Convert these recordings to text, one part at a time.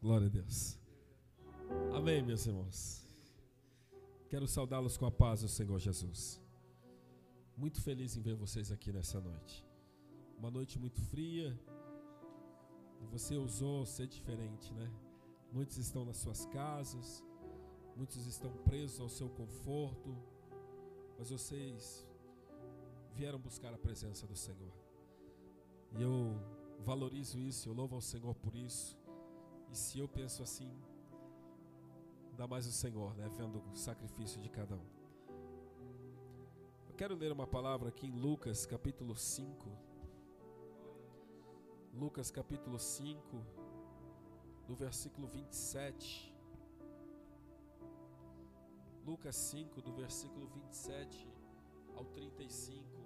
Glória a Deus. Amém, meus irmãos. Quero saudá-los com a paz do Senhor Jesus. Muito feliz em ver vocês aqui nessa noite. Uma noite muito fria. Você ousou ser diferente, né? Muitos estão nas suas casas, muitos estão presos ao seu conforto, mas vocês vieram buscar a presença do Senhor. E eu valorizo isso, eu louvo ao Senhor por isso. E se eu penso assim, dá mais o Senhor, né? Vendo o sacrifício de cada um. Eu quero ler uma palavra aqui em Lucas capítulo 5. Lucas capítulo 5, no versículo 27. Lucas 5, do versículo 27 ao 35.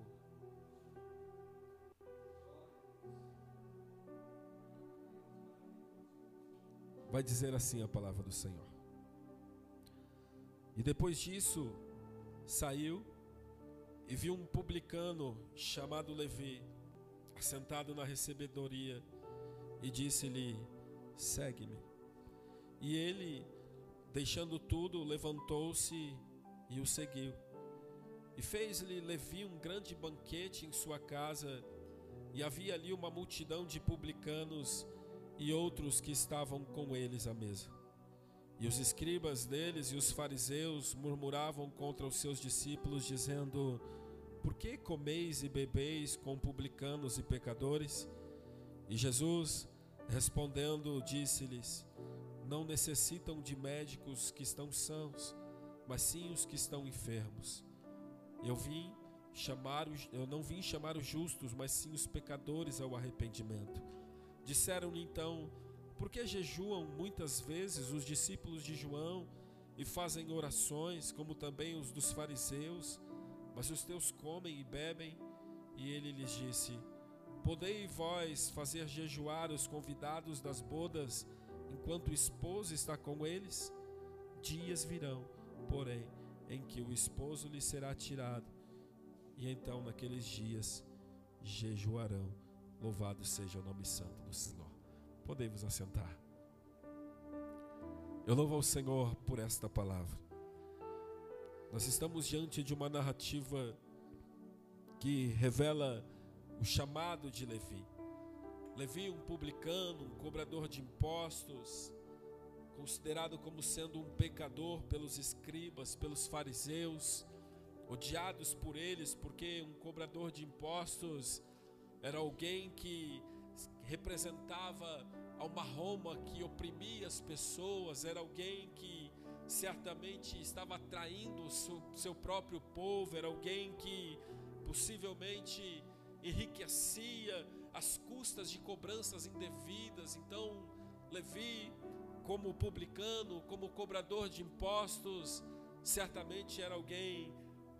Vai dizer assim a palavra do Senhor. E depois disso, saiu e viu um publicano chamado Levi, assentado na recebedoria, e disse-lhe: Segue-me. E ele, deixando tudo, levantou-se e o seguiu. E fez-lhe Levi um grande banquete em sua casa, e havia ali uma multidão de publicanos e outros que estavam com eles à mesa. E os escribas deles e os fariseus murmuravam contra os seus discípulos, dizendo: Por que comeis e bebeis com publicanos e pecadores? E Jesus, respondendo, disse-lhes: Não necessitam de médicos que estão sãos, mas sim os que estão enfermos. Eu vim chamar os, eu não vim chamar os justos, mas sim os pecadores ao arrependimento. Disseram-lhe então: Por que jejuam muitas vezes os discípulos de João e fazem orações, como também os dos fariseus, mas os teus comem e bebem? E ele lhes disse: Podei vós fazer jejuar os convidados das bodas enquanto o esposo está com eles? Dias virão, porém, em que o esposo lhe será tirado, e então naqueles dias jejuarão Louvado seja o nome santo do Senhor. Podemos assentar. Eu louvo ao Senhor por esta palavra. Nós estamos diante de uma narrativa que revela o chamado de Levi. Levi, um publicano, um cobrador de impostos, considerado como sendo um pecador pelos escribas, pelos fariseus, odiados por eles, porque um cobrador de impostos era alguém que representava uma Roma que oprimia as pessoas, era alguém que certamente estava atraindo o seu, seu próprio povo, era alguém que possivelmente enriquecia as custas de cobranças indevidas. Então, Levi, como publicano, como cobrador de impostos, certamente era alguém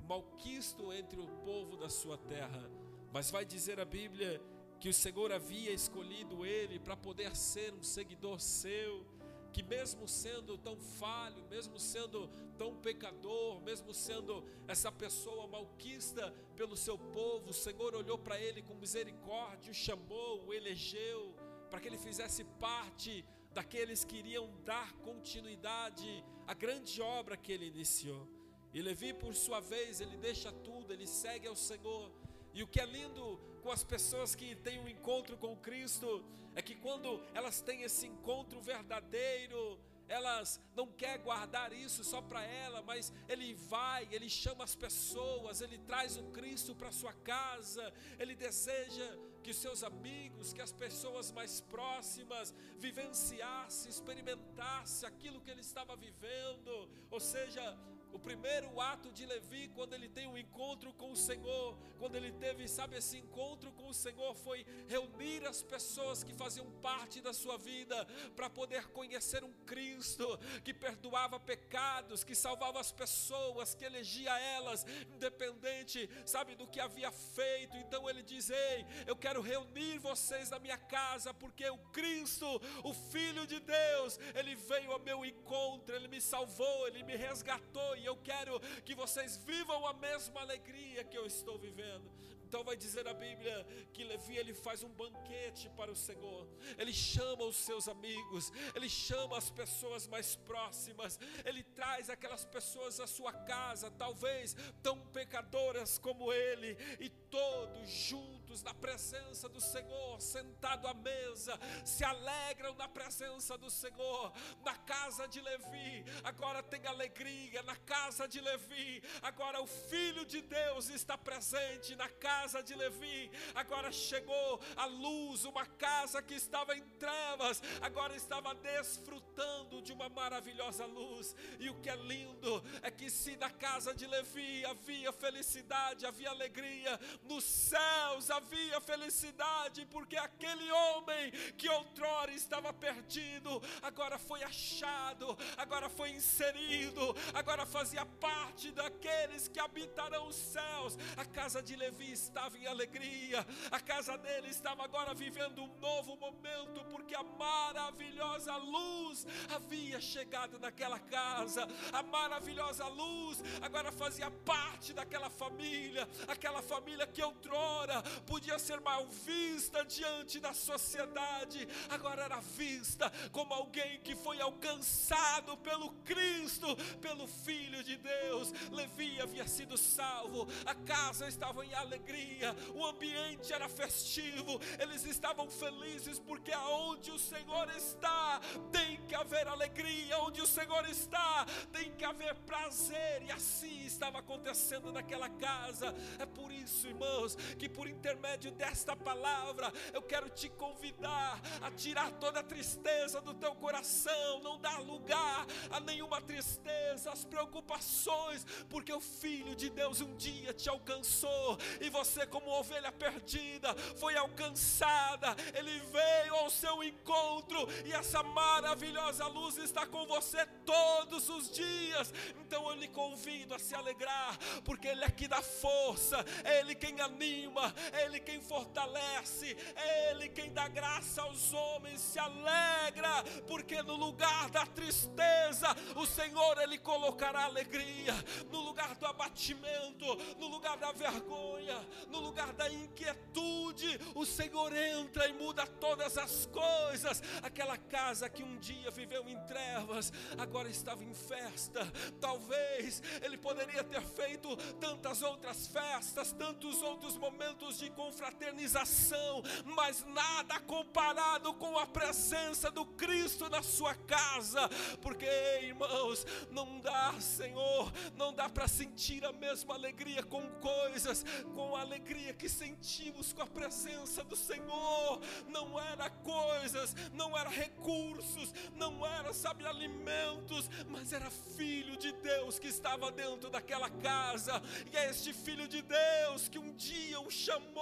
malquisto entre o povo da sua terra mas vai dizer a Bíblia que o Senhor havia escolhido ele para poder ser um seguidor seu, que mesmo sendo tão falho, mesmo sendo tão pecador, mesmo sendo essa pessoa malquista pelo seu povo, o Senhor olhou para ele com misericórdia, o chamou, o elegeu, para que ele fizesse parte daqueles que iriam dar continuidade à grande obra que ele iniciou. E Levi, por sua vez, ele deixa tudo, ele segue ao Senhor e o que é lindo com as pessoas que têm um encontro com Cristo é que quando elas têm esse encontro verdadeiro, elas não quer guardar isso só para ela, mas ele vai, ele chama as pessoas, ele traz o Cristo para sua casa, ele deseja que os seus amigos, que as pessoas mais próximas vivenciassem, experimentassem aquilo que ele estava vivendo, ou seja, o primeiro ato de Levi, quando ele tem um encontro com o Senhor, quando ele teve, sabe, esse encontro com o Senhor, foi reunir as pessoas que faziam parte da sua vida para poder conhecer um Cristo que perdoava pecados, que salvava as pessoas, que elegia elas, independente, sabe, do que havia feito. Então ele diz: Ei, eu quero reunir vocês na minha casa, porque o Cristo, o Filho de Deus, ele veio ao meu encontro, ele me salvou, ele me resgatou e eu quero que vocês vivam a mesma alegria que eu estou vivendo. Então vai dizer a Bíblia que Levi ele faz um banquete para o Senhor. Ele chama os seus amigos, ele chama as pessoas mais próximas, ele traz aquelas pessoas à sua casa, talvez tão pecadoras como ele, e todos juntos na presença do Senhor, sentado à mesa, se alegram na presença do Senhor. Na casa de Levi, agora tem alegria, na casa de Levi, agora o filho de Deus está presente na casa de Levi, agora chegou a luz, uma casa que estava em trevas, agora estava desfrutando de uma maravilhosa luz. E o que é lindo é que se na casa de Levi havia felicidade, havia alegria, nos céus havia felicidade, porque aquele homem que outrora estava perdido, agora foi achado, agora foi inserido, agora fazia parte daqueles que habitarão os céus. A casa de Levi estava em alegria, a casa dele estava agora vivendo um novo momento, porque a maravilhosa luz havia chegado naquela casa, a maravilhosa luz agora fazia parte daquela família, aquela família que outrora podia ser mal vista diante da sociedade, agora era vista como alguém que foi alcançado pelo Cristo, pelo Filho de Deus. Levi havia sido salvo, a casa estava em alegria o ambiente era festivo, eles estavam felizes porque aonde o Senhor está, tem que haver alegria, onde o Senhor está, tem que haver prazer, e assim estava acontecendo naquela casa. É por isso, irmãos, que por intermédio desta palavra, eu quero te convidar a tirar toda a tristeza do teu coração, não dar lugar a nenhuma tristeza, as preocupações, porque o Filho de Deus um dia te alcançou. E você você, como ovelha perdida, foi alcançada, Ele veio ao seu encontro, e essa maravilhosa luz está com você todos os dias. Então eu lhe convido a se alegrar, porque Ele é que dá força, é Ele quem anima, é Ele quem fortalece, é Ele quem dá graça aos homens. Se alegra, porque no lugar da tristeza, o Senhor Ele colocará alegria, no lugar do abatimento, no lugar da vergonha, no lugar da inquietude, o Senhor entra e muda todas as coisas. Aquela casa que um dia viveu em trevas, agora estava em festa. Talvez ele poderia ter feito tantas outras festas, tantos outros momentos de confraternização, mas nada comparado com a presença do Cristo na sua casa, porque irmãos, não dá, Senhor, não dá para sentir a mesma alegria com coisas, com a alegria que sentimos com a presença do Senhor. Não era coisas, não era recursos, não era, sabe, alimentos, mas era filho de Deus que estava dentro daquela casa, e é este filho de Deus que um dia o chamou,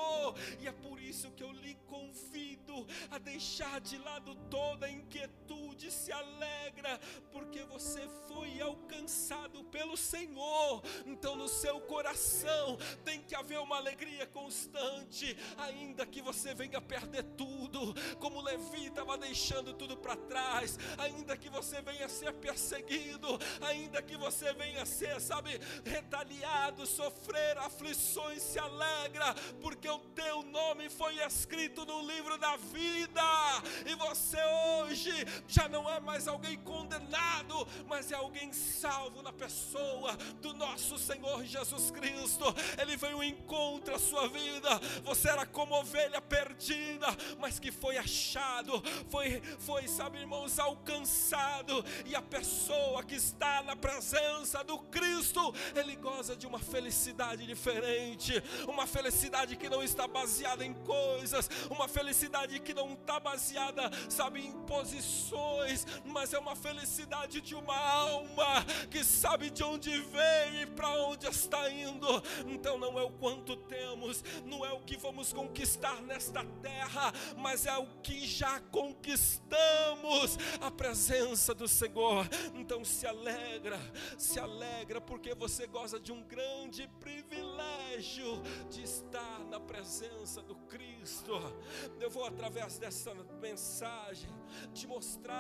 e é por isso que eu lhe convido a deixar de lado toda a se alegra, porque você foi alcançado pelo Senhor, então no seu coração tem que haver uma alegria constante, ainda que você venha perder tudo, como Levi estava deixando tudo para trás, ainda que você venha ser perseguido, ainda que você venha ser, sabe, retaliado, sofrer aflições, se alegra, porque o teu nome foi escrito no livro da vida, e você hoje já não é mais alguém condenado, mas é alguém salvo na pessoa do nosso Senhor Jesus Cristo. Ele veio em encontro a sua vida. Você era como ovelha perdida, mas que foi achado, foi, foi, sabe, irmãos, alcançado. E a pessoa que está na presença do Cristo, ele goza de uma felicidade diferente, uma felicidade que não está baseada em coisas, uma felicidade que não está baseada, sabe, em posições, mas é uma felicidade de uma alma que sabe de onde vem e para onde está indo. Então não é o quanto temos, não é o que vamos conquistar nesta terra, mas é o que já conquistamos a presença do Senhor. Então se alegra, se alegra, porque você goza de um grande privilégio de estar na presença do Cristo. Eu vou, através dessa mensagem, te mostrar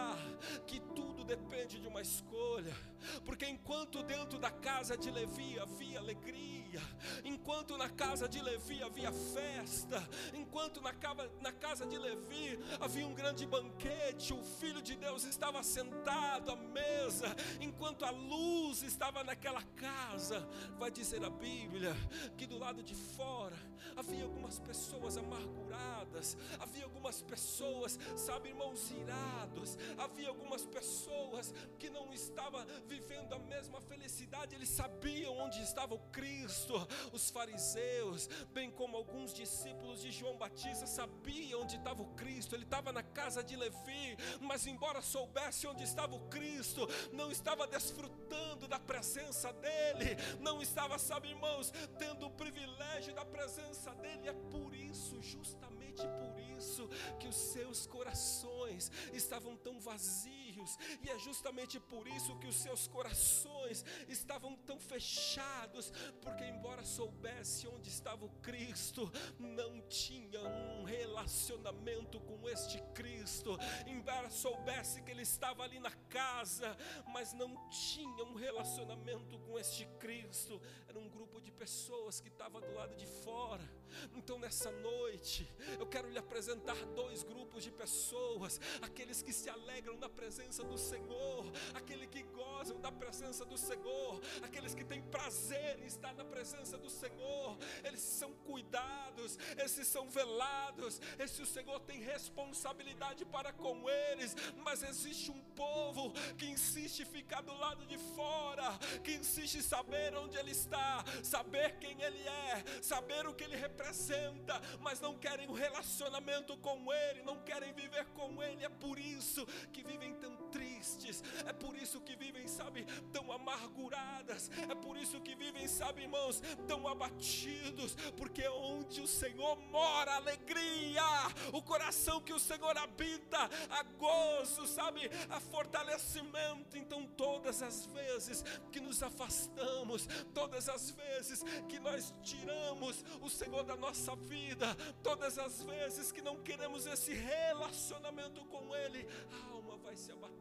que tudo depende de uma escolha. Porque enquanto dentro da casa de Levi havia alegria, enquanto na casa de Levi havia festa, enquanto na, casa de Levi havia um grande banquete, o Filho de Deus estava sentado à mesa, enquanto a luz estava naquela casa, vai dizer a Bíblia que do lado de fora havia algumas pessoas amarguradas, havia algumas pessoas, sabe, irmãos, irados, havia algumas pessoas que não estavam vivendo a mesma felicidade, eles sabiam onde estava o Cristo, os fariseus, bem como alguns discípulos de João Batista sabiam onde estava o Cristo, ele estava na casa de Levi, mas embora soubesse onde estava o Cristo, não estava desfrutando da presença dele, não estava, sabe, irmãos, tendo o privilégio da presença dele, é por isso, justamente por isso, que os seus corações estavam tão vazios, e é justamente por isso que os seus corações estavam tão fechados, porque, embora soubesse onde estava o Cristo, não tinha um relacionamento com este Cristo, embora soubesse que ele estava ali na casa, mas não tinha um relacionamento com este Cristo, era um grupo de pessoas que estava do lado de fora. Então, nessa noite, eu quero lhe apresentar dois grupos de pessoas: aqueles que se alegram na presença do Senhor, aqueles que gozam da presença do Senhor, aqueles que têm prazer em estar na presença do Senhor. Eles são cuidados, esses são velados, esse o Senhor tem responsabilidade para com eles. Mas existe um povo que insiste ficar do lado de fora, que insiste saber onde Ele está, saber quem Ele é, saber o que Ele representa, mas não querem um relacionamento com Ele, não querem viver com Ele. É por isso que vivem tão tristes, é por isso que vivem, sabe, tão amarguradas, é por isso que vivem, sabe, irmãos, tão abatidos, porque onde o Senhor mora, alegria, o coração que o Senhor habita, a gozo, sabe, a fortalecimento. Então, todas as vezes que nos afastamos, todas as vezes que nós tiramos o Senhor da nossa vida, todas as vezes que não queremos esse relacionamento com Ele, a alma vai se abatendo,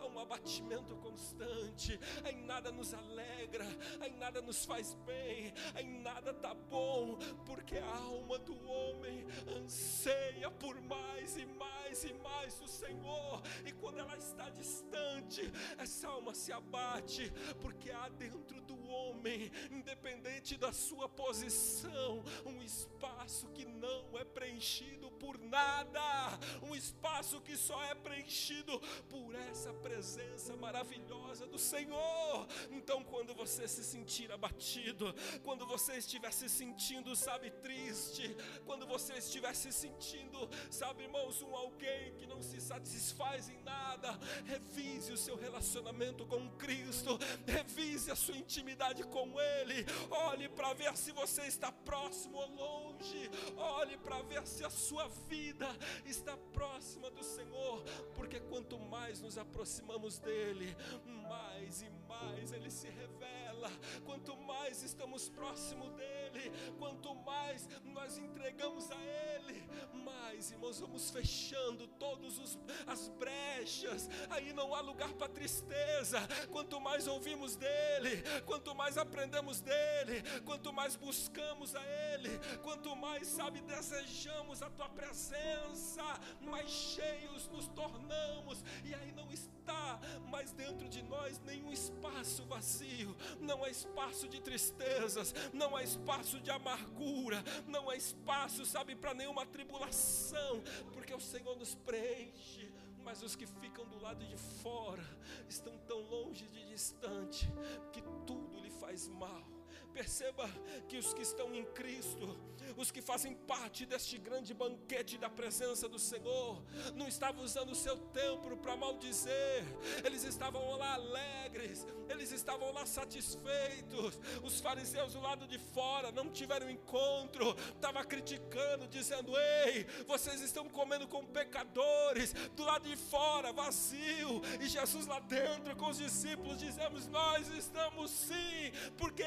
há um abatimento constante, em nada nos alegra, em nada nos faz bem, em nada está bom, porque a alma do homem anseia por mais e mais e mais do Senhor, e quando ela está distante, essa alma se abate, porque há dentro do homem, independente da sua posição, um espaço que não é preenchido por nada, um espaço que só é preenchido por essa presença maravilhosa do Senhor. Então, quando você se sentir abatido, quando você estiver se sentindo, sabe, triste, quando você estiver se sentindo, sabe, irmãos, um alguém que não se satisfaz em nada, revise o seu relacionamento com Cristo, revise a sua intimidade com Ele, olhe para ver se você está próximo ou longe, olhe para ver se a sua vida está próxima do Senhor, porque quanto mais nos aproximamos dEle, mais e mais Ele se revela, quanto mais estamos próximo dEle, quanto mais nós entregamos a Ele, mais, irmãos, vamos fechando todas as brechas, aí não há lugar para tristeza, quanto mais ouvimos dEle, quanto mais aprendemos dEle, quanto mais buscamos a Ele, quanto mais, sabe, desejamos a Tua presença, mais cheios nos tornamos, e aí não está mais dentro de nós nenhum espaço vazio, não há espaço de tristezas, não há espaço de amargura, não há espaço, sabe, para nenhuma tribulação, porque o Senhor nos preenche mas os que ficam do lado de fora estão tão longe de distante que tudo faz mal. Perceba que os que estão em Cristo, os que fazem parte deste grande banquete da presença do Senhor, não estavam usando o seu templo para maldizer, eles estavam lá alegres, eles estavam lá satisfeitos. Os fariseus do lado de fora não tiveram encontro, estavam criticando, dizendo: Ei, vocês estão comendo com pecadores, do lado de fora, vazio, e Jesus lá dentro com os discípulos, dizemos: Nós estamos sim, porque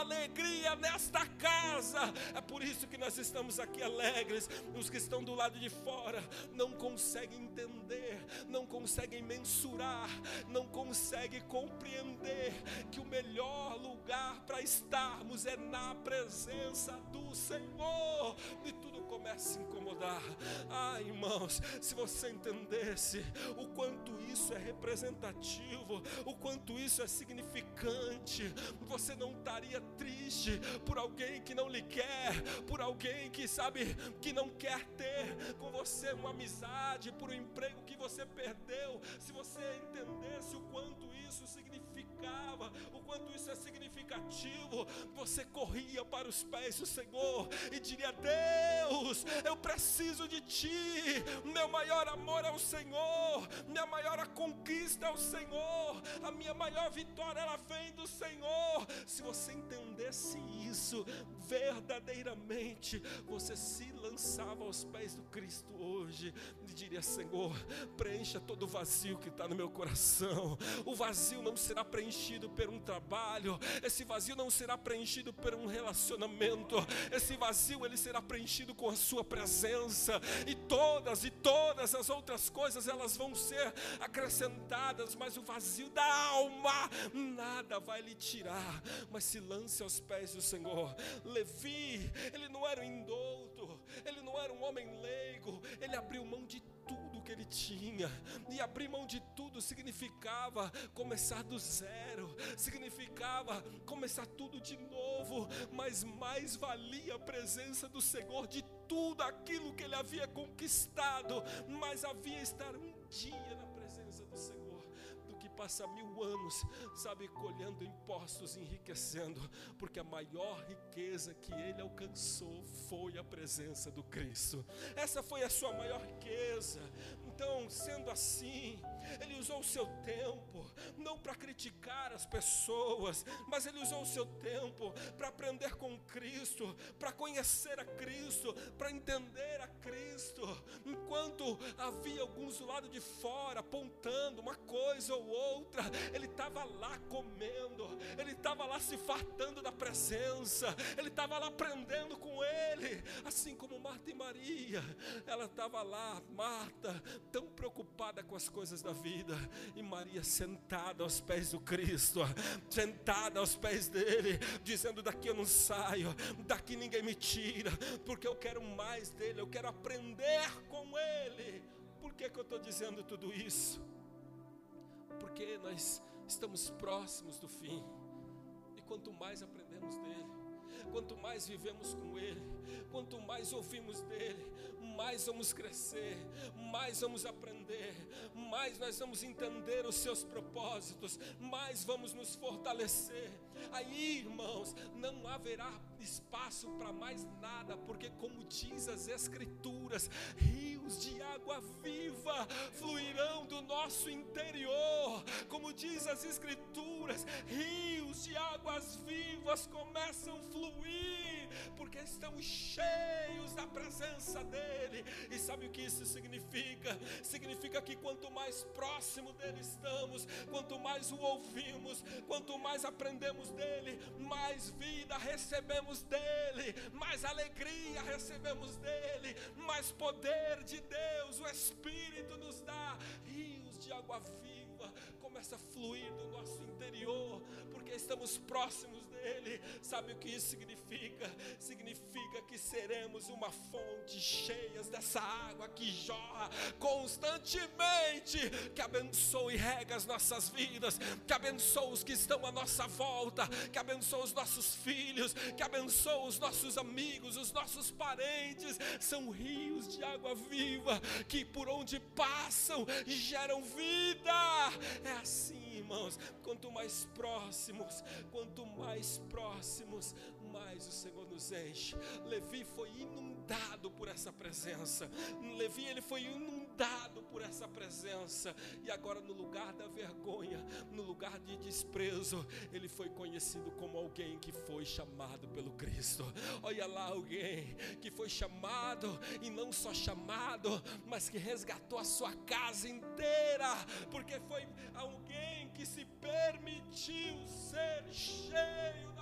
alegria nesta casa. É por isso que nós estamos aqui alegres. Os que estão do lado de fora não conseguem entender não conseguem mensurar, não conseguem compreender que o melhor lugar para estarmos é na presença do Senhor. E tudo começa a incomodar. Ah, irmãos, se você entendesse o quanto isso é representativo, o quanto isso é significante, você não estaria triste por alguém que não lhe quer, por alguém que sabe que não quer ter com você uma amizade, por um emprego que você perdeu. Se você entendesse o quanto isso significava, o quanto isso é significativo, você corria para os pés do Senhor e diria: Deus, eu preciso de Ti, meu maior amor é o Senhor, minha maior conquista é o Senhor, a minha maior vitória ela vem do Senhor. Se você entendesse isso verdadeiramente, você se lançava aos pés do Cristo hoje e diria: Senhor, preencha todo o vazio que está no meu coração. O vazio não será preenchido por um trabalho, esse vazio não será preenchido por um relacionamento, esse vazio ele será preenchido com a Sua presença, e todas e todas as outras coisas elas vão ser acrescentadas, mas o vazio da alma nada vai lhe tirar. Mas se lance aos pés do Senhor. Levi, ele não era um indouto, ele não era um homem leigo, ele abriu mão de tudo que ele tinha. E abrir mão de tudo significava começar do zero, significava começar tudo de novo, mas mais valia a presença do Senhor de tudo aquilo que ele havia conquistado, mas havia estar um dia na presença do Senhor passa mil anos, sabe, colhendo impostos, enriquecendo, porque a maior riqueza que ele alcançou foi a presença do Cristo. Essa foi a sua maior riqueza. Então, sendo assim, ele usou o seu tempo não para criticar as pessoas, mas ele usou o seu tempo para aprender com Cristo, para conhecer a Cristo, para entender a Cristo. Enquanto havia alguns do lado de fora apontando uma coisa ou outra, ele estava lá comendo, ele estava lá se fartando da presença, ele estava lá aprendendo com ele, assim como Marta e Maria, ela estava lá, Marta, tão preocupada com as coisas da vida, e Maria sentada aos pés do Cristo, sentada aos pés dele, dizendo: Daqui eu não saio, daqui ninguém me tira, porque eu quero mais dele, eu quero aprender com ele. Por que, que eu estou dizendo tudo isso? Porque nós estamos próximos do fim, e quanto mais aprendemos dele, quanto mais vivemos com Ele, quanto mais ouvimos dele, mais vamos crescer, mais vamos aprender, mais nós vamos entender os seus propósitos, mais vamos nos fortalecer. Aí, irmãos, não haverá espaço para mais nada, porque, como diz as Escrituras, rios de água viva fluirão do nosso interior. Como diz as Escrituras, rios de águas vivas começam a fluir, porque estão cheios da presença dEle. E sabe o que isso significa? Significa que quanto mais próximo dEle estamos, quanto mais o ouvimos, quanto mais aprendemos dEle, mais vida recebemos dEle, mais alegria recebemos dEle, mais poder de Deus, o Espírito nos dá. Rios de água viva, começa a fluir do nosso interior, porque estamos próximos dele. Sabe o que isso significa? Significa que seremos uma fonte cheias dessa água que jorra constantemente, que abençoe e rega as nossas vidas, que abençoe os que estão à nossa volta, que abençoe os nossos filhos, que abençoe os nossos amigos, os nossos parentes. São rios de água viva que por onde passam geram vida. É assim irmãos, quanto mais próximos, quanto mais próximos, mais o Senhor nos enche. Levi foi inundado por essa presença. Levi ele foi inundado por essa presença e agora no lugar da vergonha, no lugar de desprezo, ele foi conhecido como alguém que foi chamado pelo Cristo. Olha lá alguém que foi chamado e não só chamado, mas que resgatou a sua casa inteira, porque foi alguém que se permitiu ser cheio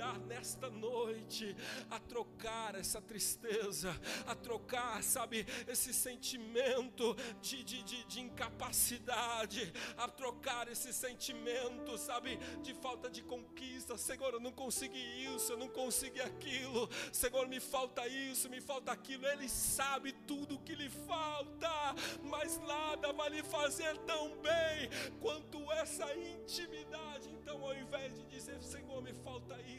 convidar nesta noite a trocar essa tristeza, a trocar, sabe, esse sentimento de, de, de, de incapacidade, a trocar esse sentimento, sabe, de falta de conquista. Senhor, eu não consegui isso, eu não consegui aquilo. Senhor, me falta isso, me falta aquilo. Ele sabe tudo o que lhe falta, mas nada vai lhe fazer tão bem quanto essa intimidade. Então, ao invés de dizer, Senhor, me falta isso,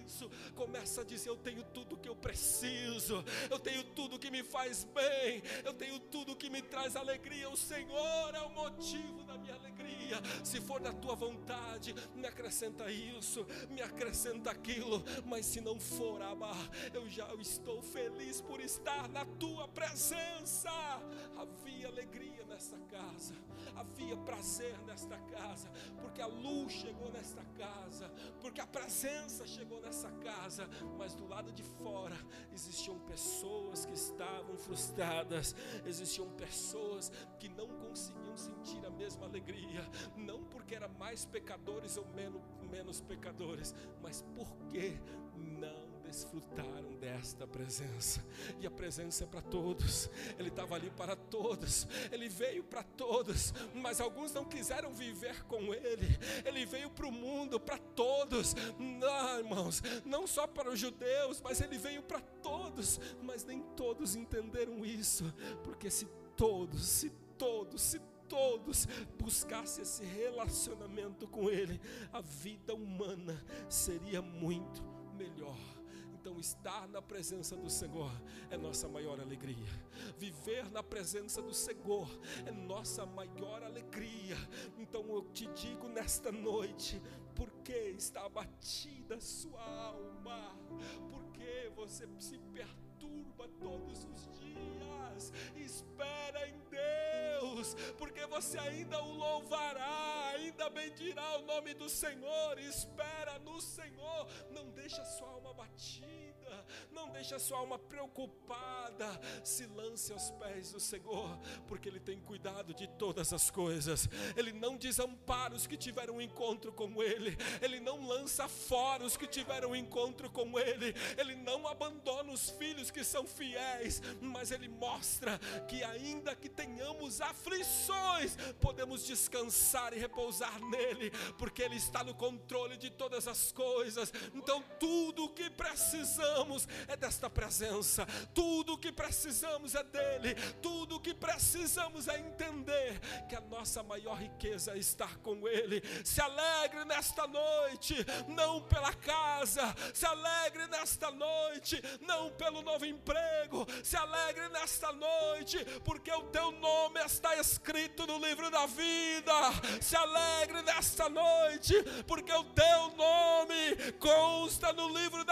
começa a dizer: Eu tenho tudo que eu preciso, eu tenho tudo que me faz bem, eu tenho tudo que me traz alegria. O Senhor é o motivo da minha alegria. Se for da tua vontade, me acrescenta isso, me acrescenta aquilo, mas se não for, Abba, eu já estou feliz por estar na tua presença. Havia alegria nessa casa, havia prazer nesta casa, porque a luz chegou nesta casa, porque a presença chegou nessa casa, mas do lado de fora existiam pessoas que estavam frustradas, existiam pessoas que não conseguiam sentir a mesma alegria, não porque eram mais pecadores ou menos, menos pecadores, mas porque não desfrutaram desta presença. E a presença é para todos. Ele estava ali para todos. Ele veio para todos, mas alguns não quiseram viver com ele. Ele veio para o mundo, para todos. Não, irmãos, não só para os judeus, mas ele veio para todos, mas nem todos entenderam isso, porque se todos, se todos, se todos buscassem esse relacionamento com Ele, a vida humana seria muito melhor. Então, estar na presença do Senhor é nossa maior alegria. Viver na presença do Senhor é nossa maior alegria. Então, eu te digo nesta noite: por que está abatida a sua alma? Por que você se perturba todos os dias? Espera em Deus, porque você ainda o louvará, ainda bendirá o nome do Senhor. Espera no Senhor, não deixa sua alma abatida não deixe a sua alma preocupada, se lance aos pés do Senhor, porque Ele tem cuidado de todas as coisas, Ele não desampara os que tiveram um encontro com Ele, Ele não lança fora os que tiveram um encontro com Ele, Ele não abandona os filhos que são fiéis, mas Ele mostra que, ainda que tenhamos aflições, podemos descansar e repousar nele, porque Ele está no controle de todas as coisas, então tudo o que precisamos é desta presença. Tudo o que precisamos é dele. Tudo o que precisamos é entender que a nossa maior riqueza é estar com ele. Se alegre nesta noite, não pela casa. Se alegre nesta noite, não pelo novo emprego. Se alegre nesta noite, porque o teu nome está escrito no livro da vida. Se alegre nesta noite, porque o teu nome consta no livro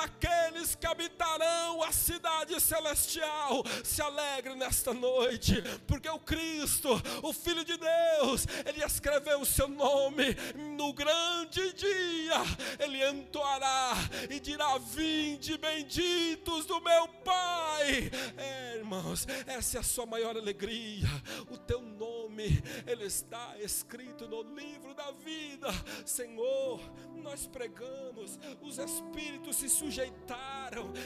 daqueles que habitarão a cidade celestial. Se alegre nesta noite, porque o Cristo, o Filho de Deus, ele escreveu o seu nome no grande dia. Ele entoará e dirá: Vinde, benditos do meu Pai. É, irmãos, essa é a sua maior alegria. O teu nome, ele está escrito no livro da vida. Senhor, nós pregamos, os espíritos se sujeitaram.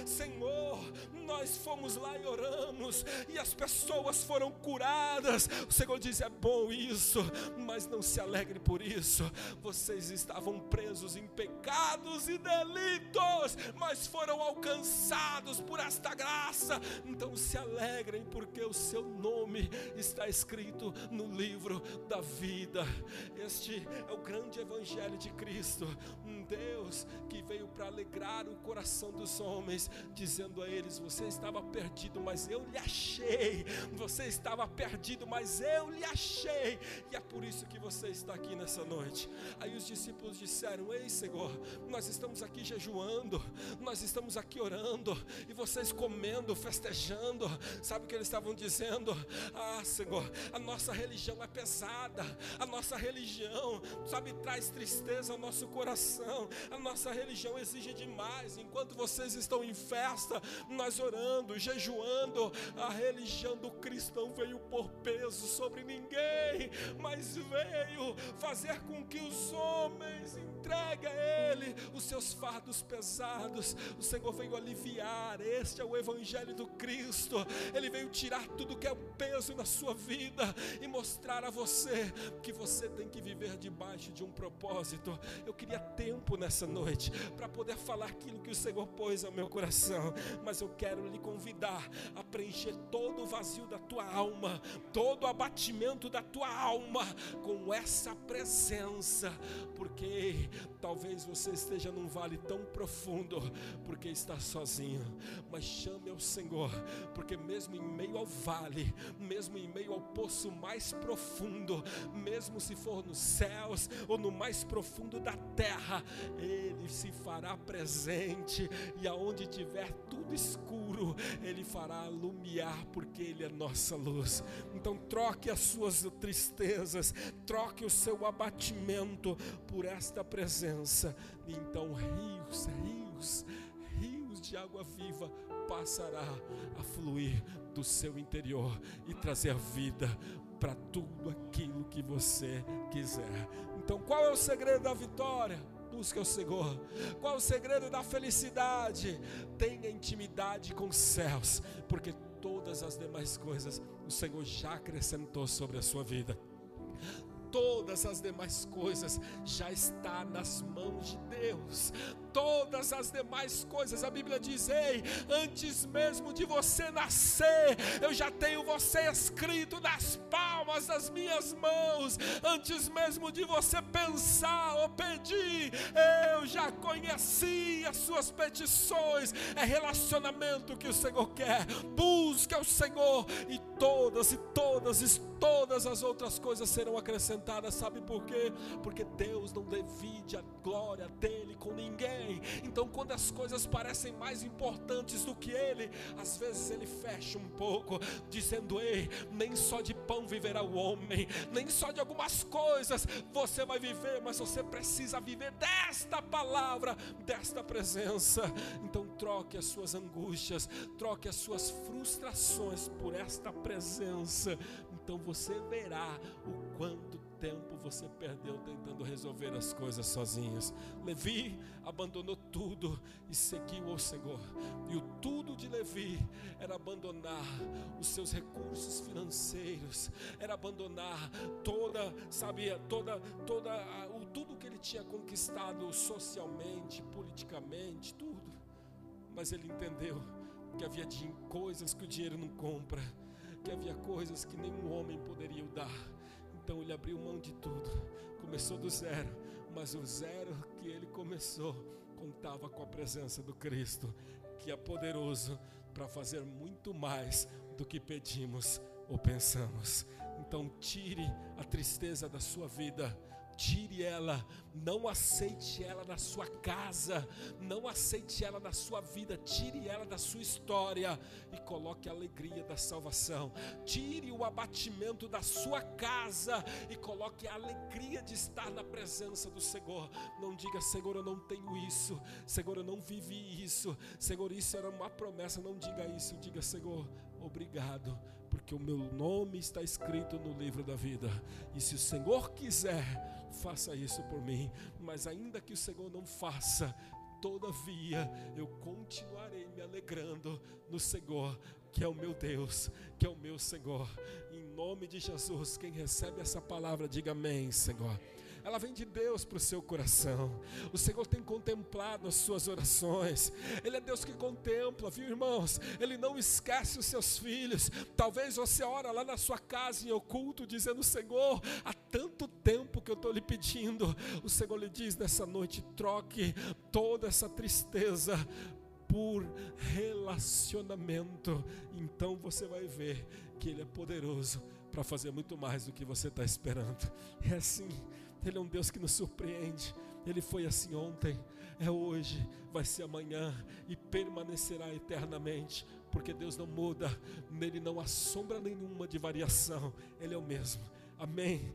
Senhor, nós fomos lá e oramos, e as pessoas foram curadas. O Senhor diz: é bom isso, mas não se alegre por isso. Vocês estavam presos em pecados e delitos, mas foram alcançados por esta graça. Então se alegrem, porque o seu nome está escrito no livro da vida. Este é o grande evangelho de Cristo um Deus que veio para alegrar o coração dos homens, dizendo a eles: Você estava perdido, mas eu lhe achei. Você estava perdido, mas eu lhe achei. E é por isso que você está aqui nessa noite. Aí os discípulos disseram: Ei, Senhor, nós estamos aqui jejuando, nós estamos aqui orando, e vocês comendo, festejando. Sabe o que eles estavam dizendo? Ah, Senhor, a nossa religião é pesada, a nossa religião, sabe, traz tristeza ao nosso coração, a nossa religião exige demais. Enquanto vocês estão em festa, nós orando, jejuando, a religião do cristão veio por peso sobre ninguém, mas veio fazer com que os homens entreguem a Ele os seus fardos pesados. O Senhor veio aliviar. Este é o Evangelho do Cristo. Ele veio tirar tudo que é peso na sua vida e mostrar a você que você tem que viver debaixo de um propósito. Eu queria tempo nessa noite para poder falar aquilo que o Senhor pôs ao meu coração, mas eu quero lhe convidar a preencher todo o vazio da tua alma, todo o abatimento da tua alma com essa presença, porque talvez você esteja num vale tão profundo porque está sozinho, mas chame ao Senhor, porque mesmo em meio ao vale, mesmo em meio ao poço mais profundo, mesmo se for nos céus ou no mais profundo da terra, Ele se fará presente, e aonde tiver tudo escuro, Ele fará alumiar, porque Ele é nossa luz. Então, troque as suas tristezas, troque o seu abatimento por esta presença, e então rios, rios, rios de água viva passará a fluir do seu interior e trazer vida para tudo aquilo que você quiser. Então, qual é o segredo da vitória? Busca o Senhor. Qual é o segredo da felicidade? Tenha intimidade com os céus, porque todas as demais coisas o Senhor já acrescentou sobre a sua vida todas as demais coisas já está nas mãos de Deus. Todas as demais coisas, a Bíblia diz: Ei, antes mesmo de você nascer, eu já tenho você escrito nas palmas das minhas mãos. Antes mesmo de você pensar ou pedir, eu já conheci as suas petições. É relacionamento que o Senhor quer. Busca o Senhor e todas e todas e todas as outras coisas serão acrescentadas. Sabe por quê? Porque Deus não divide a glória dele com ninguém. Então, quando as coisas parecem mais importantes do que ele, às vezes ele fecha um pouco, dizendo: Ei, nem só de pão viverá o homem, nem só de algumas coisas você vai viver, mas você precisa viver desta palavra, desta presença. Então, troque as suas angústias, troque as suas frustrações por esta presença. Então, você verá o quanto tempo você perdeu tentando resolver as coisas sozinhos. Levi abandonou tudo e seguiu ao Senhor. E o tudo de Levi era abandonar os seus recursos financeiros, era abandonar toda, sabia, toda, toda o tudo que ele tinha conquistado socialmente, politicamente, tudo. Mas ele entendeu que havia coisas que o dinheiro não compra, que havia coisas que nenhum homem poderia dar então ele abriu mão de tudo, começou do zero, mas o zero que ele começou contava com a presença do Cristo, que é poderoso para fazer muito mais do que pedimos ou pensamos. Então tire a tristeza da sua vida Tire ela, não aceite ela na sua casa, não aceite ela na sua vida, tire ela da sua história e coloque a alegria da salvação. Tire o abatimento da sua casa e coloque a alegria de estar na presença do Senhor. Não diga, Senhor, eu não tenho isso, Senhor, eu não vivi isso, Senhor, isso era uma promessa. Não diga isso, diga, Senhor, obrigado, porque o meu nome está escrito no livro da vida. E se o Senhor quiser, faça isso por mim. Mas ainda que o Senhor não faça, todavia eu continuarei me alegrando no Senhor, que é o meu Deus, que é o meu Senhor. Em nome de Jesus, quem recebe essa palavra, diga amém, Senhor ela vem de Deus para o seu coração. O Senhor tem contemplado as suas orações. Ele é Deus que contempla, viu, irmãos? Ele não esquece os seus filhos. Talvez você ora lá na sua casa em oculto, dizendo: Senhor, há tanto tempo que eu estou lhe pedindo. O Senhor lhe diz nessa noite: troque toda essa tristeza por relacionamento. Então você vai ver que Ele é poderoso para fazer muito mais do que você está esperando. É assim. Ele é um Deus que nos surpreende. Ele foi assim ontem, é hoje, vai ser amanhã e permanecerá eternamente, porque Deus não muda, nele não há sombra nenhuma de variação. Ele é o mesmo Amém.